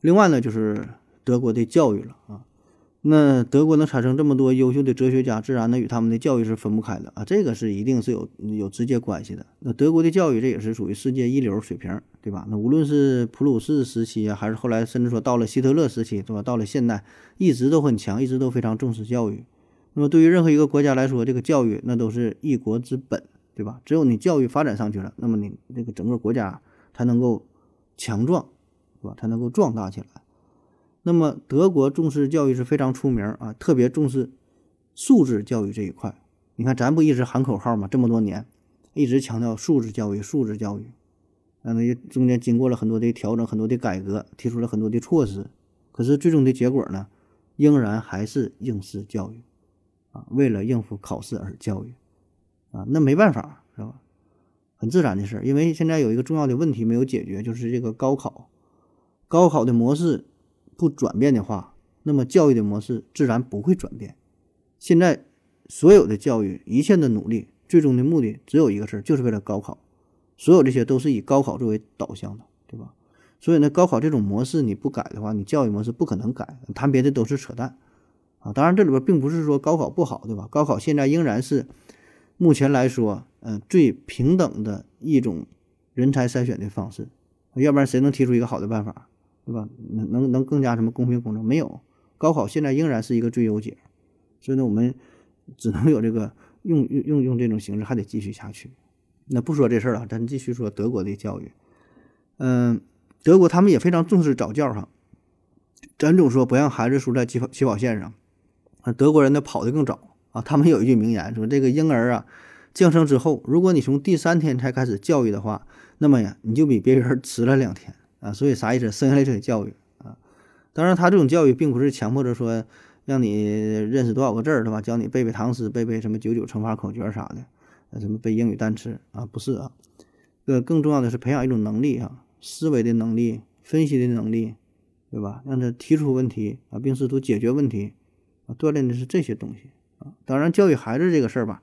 另外呢，就是德国的教育了啊。那德国能产生这么多优秀的哲学家，自然呢与他们的教育是分不开的啊，这个是一定是有有直接关系的。那德国的教育这也是属于世界一流水平，对吧？那无论是普鲁士时期啊，还是后来甚至说到了希特勒时期，对吧？到了现代，一直都很强，一直都非常重视教育。那么对于任何一个国家来说，这个教育那都是一国之本，对吧？只有你教育发展上去了，那么你这个整个国家才能够强壮，是吧？才能够壮大起来。那么德国重视教育是非常出名啊，特别重视素质教育这一块。你看，咱不一直喊口号吗？这么多年，一直强调素质教育，素质教育。那也中间经过了很多的调整，很多的改革，提出了很多的措施。可是最终的结果呢，仍然还是应试教育为了应付考试而教育啊，那没办法，是吧？很自然的事。因为现在有一个重要的问题没有解决，就是这个高考，高考的模式不转变的话，那么教育的模式自然不会转变。现在所有的教育，一切的努力，最终的目的只有一个事儿，就是为了高考。所有这些都是以高考作为导向的，对吧？所以呢，高考这种模式你不改的话，你教育模式不可能改。谈别的都是扯淡啊！当然，这里边并不是说高考不好，对吧？高考现在仍然是目前来说，嗯，最平等的一种人才筛选的方式。要不然谁能提出一个好的办法，对吧？能能能更加什么公平公正？没有，高考现在仍然是一个最优解。所以呢，我们只能有这个用用用用这种形式，还得继续下去。那不说这事儿了，咱继续说德国的教育。嗯，德国他们也非常重视早教哈。咱总说不让孩子输在起跑起跑线上，德国人呢跑得更早啊。他们有一句名言说：“这个婴儿啊降生之后，如果你从第三天才开始教育的话，那么呀你就比别人迟了两天啊。”所以啥意思？生下来就得教育啊。当然，他这种教育并不是强迫着说让你认识多少个字儿，对吧？教你背背唐诗，背背什么九九乘法口诀啥的。什么背英语单词啊？不是啊，呃，更重要的是培养一种能力啊，思维的能力、分析的能力，对吧？让他提出问题啊，并试图解决问题啊，锻炼的是这些东西啊。当然，教育孩子这个事儿吧，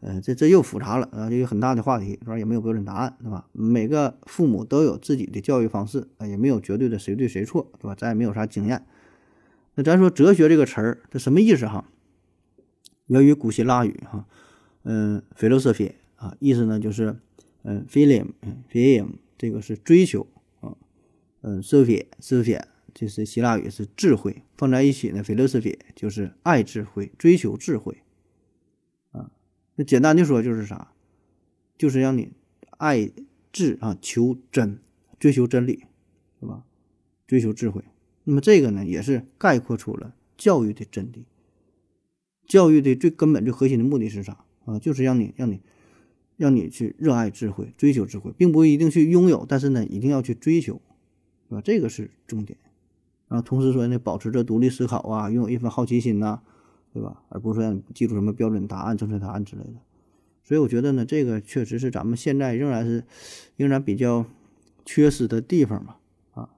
呃，这这又复杂了啊，这有很大的话题，是吧？也没有标准答案，对吧？每个父母都有自己的教育方式啊，也没有绝对的谁对谁错，对吧？咱也没有啥经验。那咱说哲学这个词儿，它什么意思哈？源于古希腊语哈。嗯，philosophy 啊，意思呢就是，嗯，philem，philem 这个是追求啊，嗯，sophia，sophia 这是希腊语是智慧，放在一起呢，philosophy 就是爱智慧，追求智慧啊。那简单的说就是啥，就是让你爱智啊，求真，追求真理，是吧？追求智慧。那么这个呢，也是概括出了教育的真谛。教育的最根本、最核心的目的是啥？啊，就是让你让你让你去热爱智慧，追求智慧，并不一定去拥有，但是呢，一定要去追求，是吧？这个是重点。然后同时说呢，保持着独立思考啊，拥有一份好奇心呐，对吧？而不是说让你记住什么标准答案、正确答案之类的。所以我觉得呢，这个确实是咱们现在仍然是仍然比较缺失的地方吧。啊，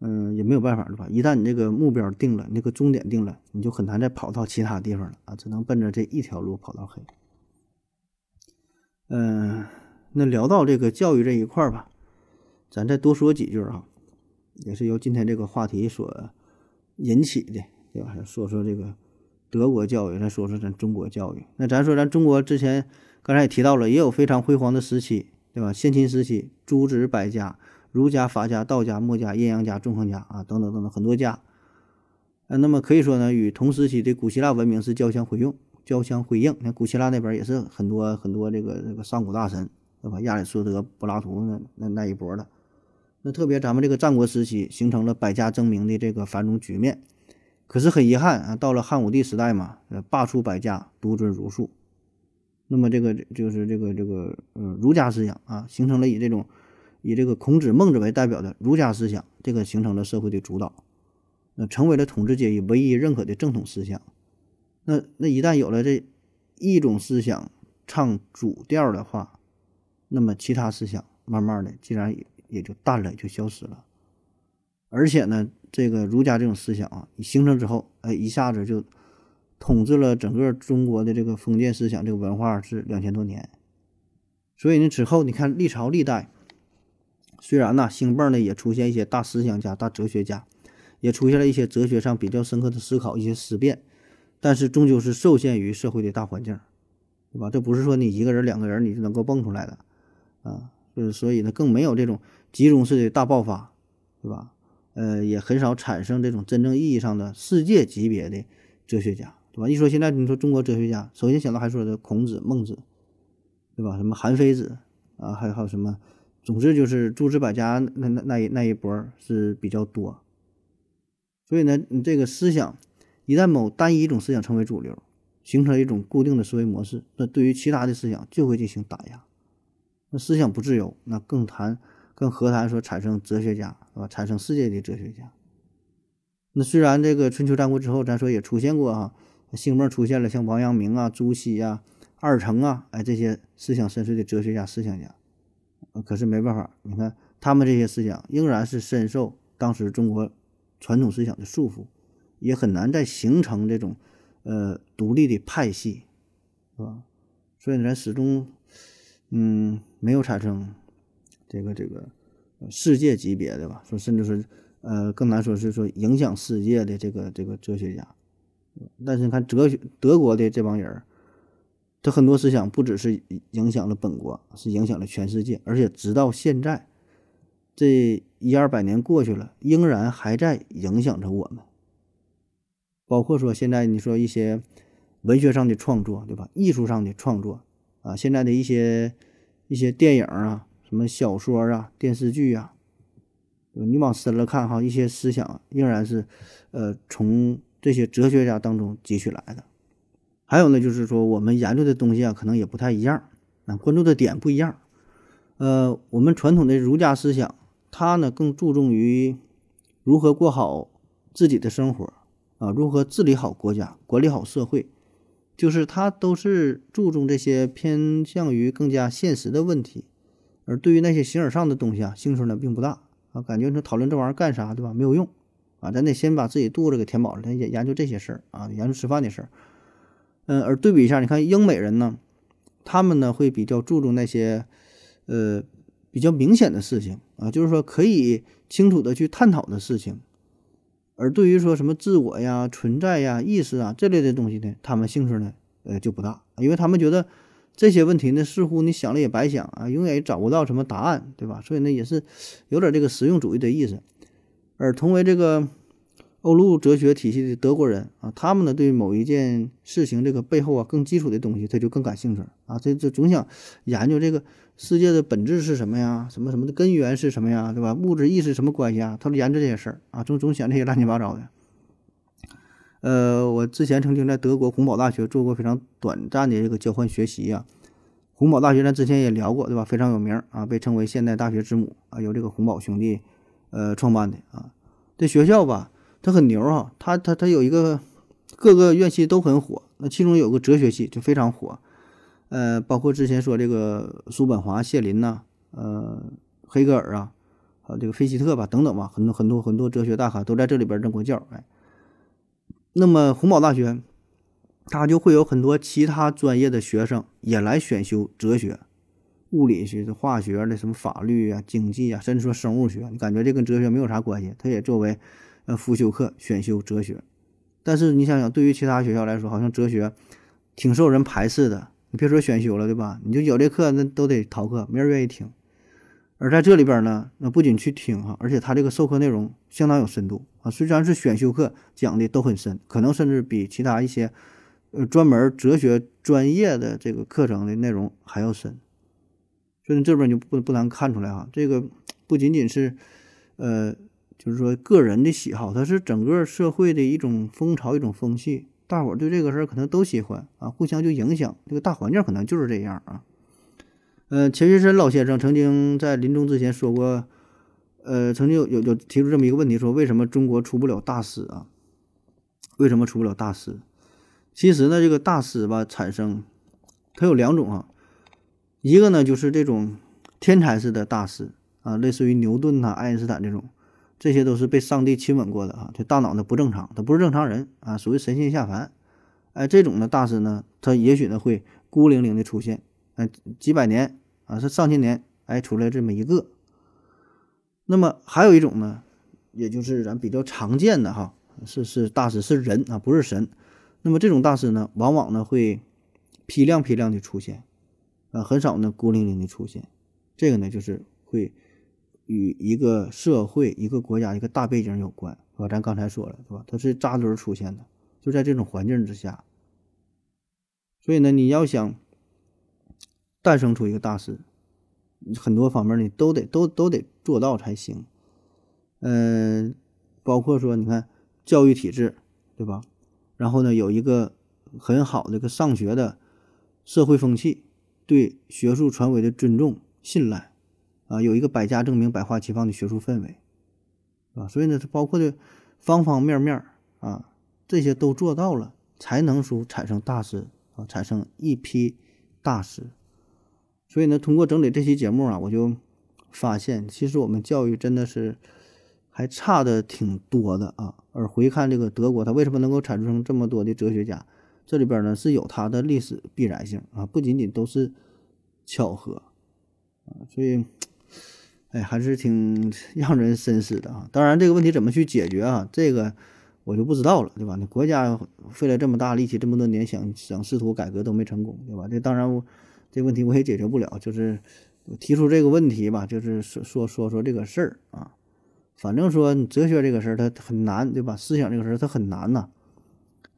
嗯，也没有办法，对吧？一旦你这个目标定了，那个终点定了，你就很难再跑到其他地方了啊，只能奔着这一条路跑到黑。嗯，那聊到这个教育这一块儿吧，咱再多说几句哈，也是由今天这个话题所引起的，对吧？说说这个德国教育，再说说咱中国教育。那咱说咱中国之前刚才也提到了，也有非常辉煌的时期，对吧？先秦时期，诸子百家，儒家、法家、道家、墨家、阴阳家、纵横家啊，等等等等很多家。呃，那么可以说呢，与同时期的古希腊文明是交相辉映。交相辉映，那古希腊那边也是很多很多这个这个上古大神，对吧？亚里士多德、柏拉图那那那一波的。那特别咱们这个战国时期形成了百家争鸣的这个繁荣局面。可是很遗憾啊，到了汉武帝时代嘛，呃，罢黜百家，独尊儒术。那么这个就是这个这个呃儒家思想啊，形成了以这种以这个孔子、孟子为代表的儒家思想，这个形成了社会的主导，那成为了统治阶级唯一认可的正统思想。那那一旦有了这一种思想唱主调的话，那么其他思想慢慢的既然也就淡了，就消失了。而且呢，这个儒家这种思想啊，形成之后，哎，一下子就统治了整个中国的这个封建思想这个文化是两千多年。所以呢，之后你看历朝历代，虽然呢兴盛呢也出现一些大思想家、大哲学家，也出现了一些哲学上比较深刻的思考，一些思辨。但是终究是受限于社会的大环境，对吧？这不是说你一个人、两个人你就能够蹦出来的，啊，就是所以呢，更没有这种集中式的大爆发，对吧？呃，也很少产生这种真正意义上的世界级别的哲学家，对吧？一说现在你说中国哲学家，首先想到还说的孔子、孟子，对吧？什么韩非子啊，还有还有什么，总之就是诸子百家那那那一那一波是比较多。所以呢，你这个思想一旦某单一一种思想成为主流，形成一种固定的思维模式，那对于其他的思想就会进行打压。那思想不自由，那更谈更何谈说产生哲学家，是吧？产生世界的哲学家。那虽然这个春秋战国之后，咱说也出现过哈，兴末出现了像王阳明啊、朱熹啊、二程啊，哎这些思想深邃的哲学家、思想家，可是没办法，你看他们这些思想仍然是深受当时中国传统思想的束缚，也很难再形成这种呃独立的派系，是吧？所以咱始终嗯没有产生这个这个世界级别的吧，说甚至是。呃，更难说是说影响世界的这个这个哲学家，但是你看哲学德国的这帮人他很多思想不只是影响了本国，是影响了全世界，而且直到现在，这一二百年过去了，仍然还在影响着我们。包括说现在你说一些文学上的创作，对吧？艺术上的创作啊，现在的一些一些电影啊，什么小说啊，电视剧啊。你往深了看哈，一些思想仍然是，呃，从这些哲学家当中汲取来的。还有呢，就是说我们研究的东西啊，可能也不太一样，啊，关注的点不一样。呃，我们传统的儒家思想，它呢更注重于如何过好自己的生活啊，如何治理好国家、管理好社会，就是它都是注重这些偏向于更加现实的问题，而对于那些形而上的东西啊，兴趣呢并不大。啊，感觉说讨论这玩意儿干啥，对吧？没有用，啊，咱得先把自己肚子给填饱了，咱研研究这些事儿啊，研究吃饭的事儿。嗯，而对比一下，你看英美人呢，他们呢会比较注重那些，呃，比较明显的事情啊，就是说可以清楚的去探讨的事情。而对于说什么自我呀、存在呀、意识啊这类的东西呢，他们兴趣呢，呃，就不大，因为他们觉得。这些问题呢，似乎你想了也白想啊，永远也找不到什么答案，对吧？所以呢，也是有点这个实用主义的意思。而同为这个欧陆哲学体系的德国人啊，他们呢对某一件事情这个背后啊更基础的东西，他就更感兴趣啊，这这总想研究这个世界的本质是什么呀，什么什么的根源是什么呀，对吧？物质意识什么关系啊？他都研究这些事儿啊，总总想这些乱七八糟的。呃，我之前曾经在德国洪堡大学做过非常短暂的这个交换学习啊。洪堡大学咱之前也聊过，对吧？非常有名啊，被称为现代大学之母啊，由这个洪堡兄弟呃创办的啊。这学校吧，它很牛哈，它它它有一个各个院系都很火，那其中有个哲学系就非常火，呃，包括之前说这个叔本华、谢林呐，呃，黑格尔啊，还有这个费希特吧，等等吧，很多很多很多哲学大咖都在这里边任过教，哎。那么洪堡大学，它就会有很多其他专业的学生也来选修哲学、物理学、化学的什么法律啊、经济啊，甚至说生物学。你感觉这跟哲学没有啥关系，它也作为呃辅修课选修哲学。但是你想想，对于其他学校来说，好像哲学挺受人排斥的。你别说选修了，对吧？你就有这课，那都得逃课，没人愿意听。而在这里边呢，那不仅去听哈，而且他这个授课内容相当有深度啊。虽然是选修课，讲的都很深，可能甚至比其他一些呃专门哲学专业的这个课程的内容还要深。所以这边就不不难看出来哈，这个不仅仅是呃，就是说个人的喜好，它是整个社会的一种风潮、一种风气，大伙儿对这个事儿可能都喜欢啊，互相就影响，这个大环境可能就是这样啊。呃，钱学森老先生曾经在临终之前说过，呃，曾经有有有提出这么一个问题，说为什么中国出不了大师啊？为什么出不了大师？其实呢，这个大师吧，产生它有两种啊，一个呢就是这种天才式的大师啊，类似于牛顿呐、爱因斯坦这种，这些都是被上帝亲吻过的啊，就大脑呢不正常，他不是正常人啊，属于神仙下凡。哎，这种的大师呢，他也许呢会孤零零的出现。嗯，几百年啊，是上千年，哎，出来这么一个。那么还有一种呢，也就是咱比较常见的哈，是是大师是人啊，不是神。那么这种大师呢，往往呢会批量批量的出现，啊，很少呢孤零零的出现。这个呢，就是会与一个社会、一个国家、一个大背景有关，是吧？咱刚才说了，是吧？它是扎堆出现的，就在这种环境之下。所以呢，你要想。诞生出一个大师，很多方面你都得都都得做到才行。嗯，包括说，你看教育体制，对吧？然后呢，有一个很好的一个上学的社会风气，对学术权威的尊重、信赖，啊，有一个百家争鸣、百花齐放的学术氛围，啊，所以呢，它包括的方方面面啊，这些都做到了，才能说产生大师啊，产生一批大师。所以呢，通过整理这期节目啊，我就发现，其实我们教育真的是还差的挺多的啊。而回看这个德国，它为什么能够产生这么多的哲学家？这里边呢是有它的历史必然性啊，不仅仅都是巧合啊。所以，哎，还是挺 让人深思的啊。当然，这个问题怎么去解决啊？这个我就不知道了，对吧？那国家费了这么大力气，这么多年想想试图改革都没成功，对吧？这当然我。这问题我也解决不了，就是提出这个问题吧，就是说说说说这个事儿啊。反正说哲学这个事儿它很难，对吧？思想这个事儿它很难呐。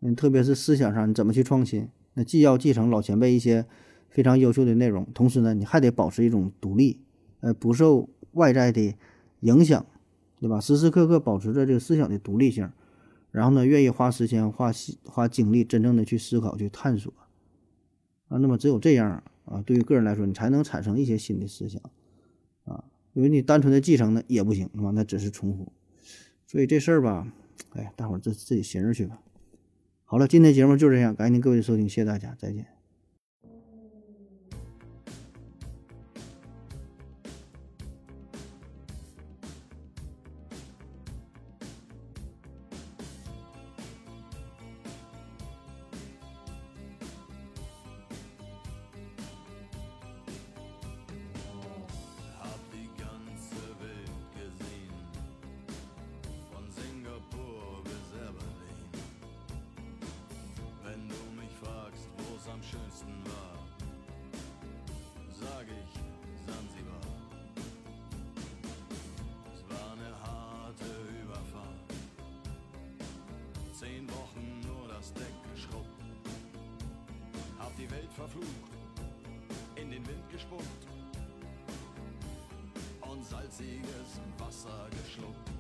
嗯，特别是思想上你怎么去创新？那既要继承老前辈一些非常优秀的内容，同时呢，你还得保持一种独立，呃，不受外在的影响，对吧？时时刻刻保持着这个思想的独立性，然后呢，愿意花时间、花花精力，真正的去思考、去探索啊。那么只有这样。啊，对于个人来说，你才能产生一些新的思想，啊，因为你单纯的继承呢也不行，是吧？那只是重复，所以这事儿吧，哎，大伙儿自自己寻思去吧。好了，今天节目就这样，感谢您各位的收听，谢谢大家，再见。verflucht, in den Wind gespuckt und salziges Wasser geschluckt.